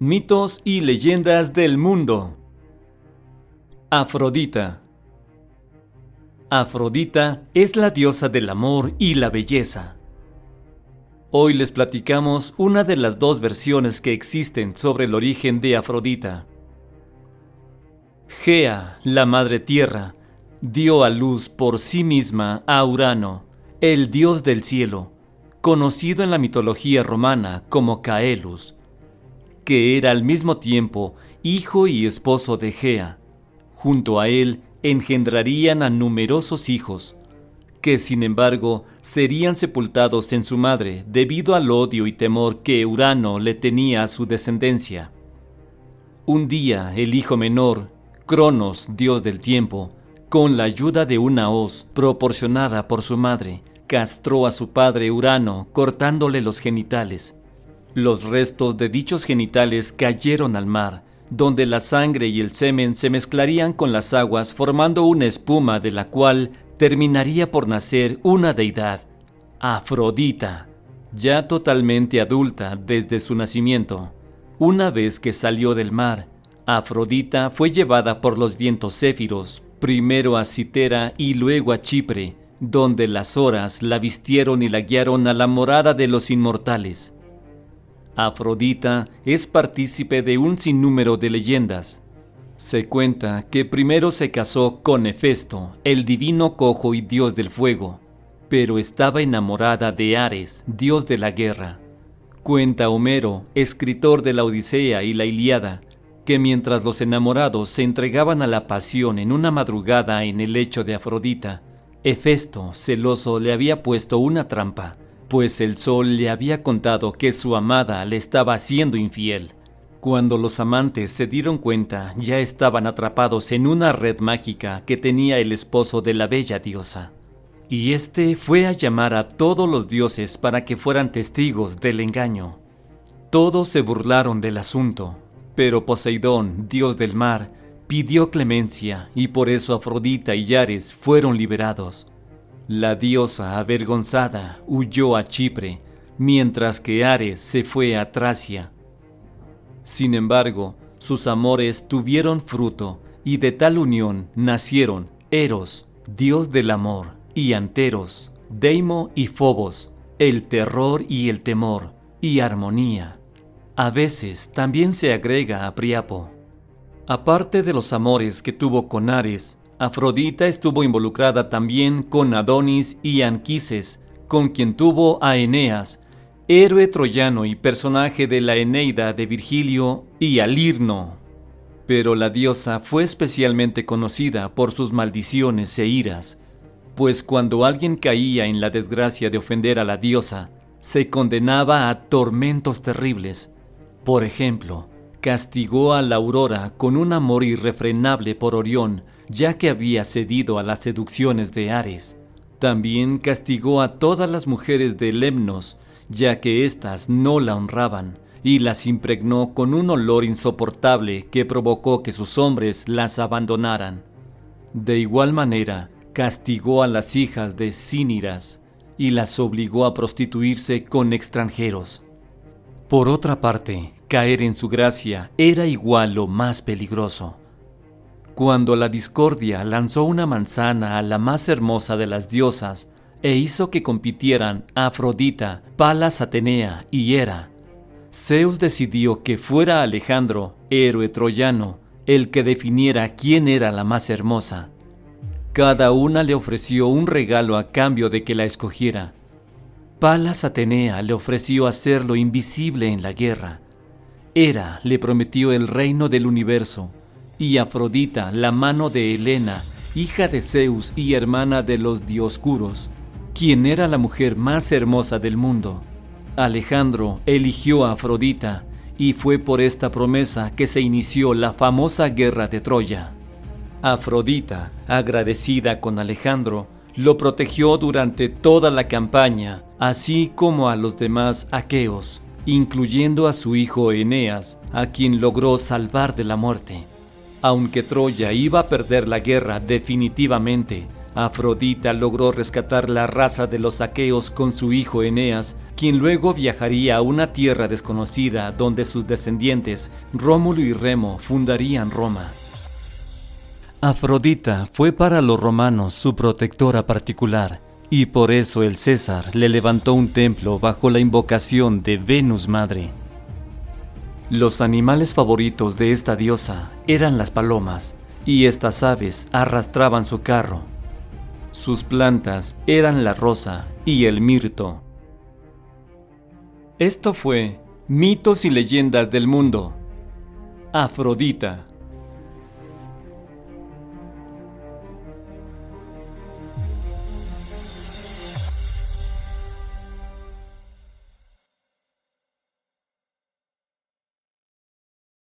Mitos y leyendas del mundo. Afrodita. Afrodita es la diosa del amor y la belleza. Hoy les platicamos una de las dos versiones que existen sobre el origen de Afrodita. Gea, la madre tierra, dio a luz por sí misma a Urano, el dios del cielo, conocido en la mitología romana como Caelus que era al mismo tiempo hijo y esposo de Gea. Junto a él engendrarían a numerosos hijos, que sin embargo serían sepultados en su madre debido al odio y temor que Urano le tenía a su descendencia. Un día el hijo menor, Cronos, dios del tiempo, con la ayuda de una hoz proporcionada por su madre, castró a su padre Urano cortándole los genitales. Los restos de dichos genitales cayeron al mar, donde la sangre y el semen se mezclarían con las aguas formando una espuma de la cual terminaría por nacer una deidad, Afrodita, ya totalmente adulta desde su nacimiento. Una vez que salió del mar, Afrodita fue llevada por los vientos céfiros, primero a Citera y luego a Chipre, donde las horas la vistieron y la guiaron a la morada de los inmortales. Afrodita es partícipe de un sinnúmero de leyendas. Se cuenta que primero se casó con Hefesto, el divino cojo y dios del fuego, pero estaba enamorada de Ares, dios de la guerra. Cuenta Homero, escritor de la Odisea y la Iliada, que mientras los enamorados se entregaban a la pasión en una madrugada en el lecho de Afrodita, Hefesto, celoso, le había puesto una trampa pues el sol le había contado que su amada le estaba siendo infiel. Cuando los amantes se dieron cuenta, ya estaban atrapados en una red mágica que tenía el esposo de la bella diosa. Y este fue a llamar a todos los dioses para que fueran testigos del engaño. Todos se burlaron del asunto, pero Poseidón, dios del mar, pidió clemencia y por eso Afrodita y Ares fueron liberados. La diosa avergonzada huyó a Chipre, mientras que Ares se fue a Tracia. Sin embargo, sus amores tuvieron fruto, y de tal unión nacieron Eros, dios del amor, y Anteros, Deimo y Fobos, el terror y el temor, y armonía. A veces también se agrega a Priapo. Aparte de los amores que tuvo con Ares, Afrodita estuvo involucrada también con Adonis y Anquises, con quien tuvo a Eneas, héroe troyano y personaje de la Eneida de Virgilio, y a Lirno. Pero la diosa fue especialmente conocida por sus maldiciones e iras, pues cuando alguien caía en la desgracia de ofender a la diosa, se condenaba a tormentos terribles. Por ejemplo, castigó a la aurora con un amor irrefrenable por Orión, ya que había cedido a las seducciones de Ares. También castigó a todas las mujeres de Lemnos, ya que éstas no la honraban, y las impregnó con un olor insoportable que provocó que sus hombres las abandonaran. De igual manera, castigó a las hijas de Cíniras y las obligó a prostituirse con extranjeros. Por otra parte, caer en su gracia era igual lo más peligroso cuando la discordia lanzó una manzana a la más hermosa de las diosas e hizo que compitieran Afrodita, Palas Atenea y Hera. Zeus decidió que fuera Alejandro, héroe troyano, el que definiera quién era la más hermosa. Cada una le ofreció un regalo a cambio de que la escogiera. Palas Atenea le ofreció hacerlo invisible en la guerra. Hera le prometió el reino del universo y Afrodita, la mano de Helena, hija de Zeus y hermana de los Dioscuros, quien era la mujer más hermosa del mundo. Alejandro eligió a Afrodita y fue por esta promesa que se inició la famosa guerra de Troya. Afrodita, agradecida con Alejandro, lo protegió durante toda la campaña, así como a los demás aqueos, incluyendo a su hijo Eneas, a quien logró salvar de la muerte. Aunque Troya iba a perder la guerra definitivamente, Afrodita logró rescatar la raza de los aqueos con su hijo Eneas quien luego viajaría a una tierra desconocida donde sus descendientes, Rómulo y Remo, fundarían Roma. Afrodita fue para los romanos su protectora particular, y por eso el César le levantó un templo bajo la invocación de Venus Madre. Los animales favoritos de esta diosa eran las palomas, y estas aves arrastraban su carro. Sus plantas eran la rosa y el mirto. Esto fue Mitos y Leyendas del Mundo. Afrodita.